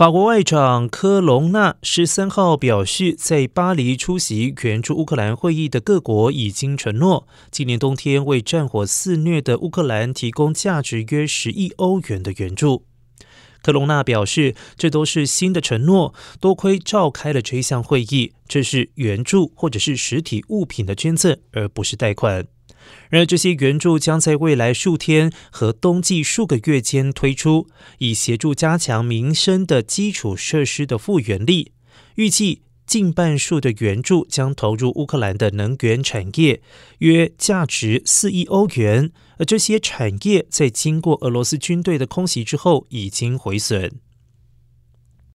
法国外长科隆纳十三号表示，在巴黎出席援助乌克兰会议的各国已经承诺，今年冬天为战火肆虐的乌克兰提供价值约十亿欧元的援助。科隆纳表示，这都是新的承诺，多亏召开了这项会议，这是援助或者是实体物品的捐赠，而不是贷款。然而，这些援助将在未来数天和冬季数个月间推出，以协助加强民生的基础设施的复原力。预计近半数的援助将投入乌克兰的能源产业，约价值四亿欧元。而这些产业在经过俄罗斯军队的空袭之后已经毁损。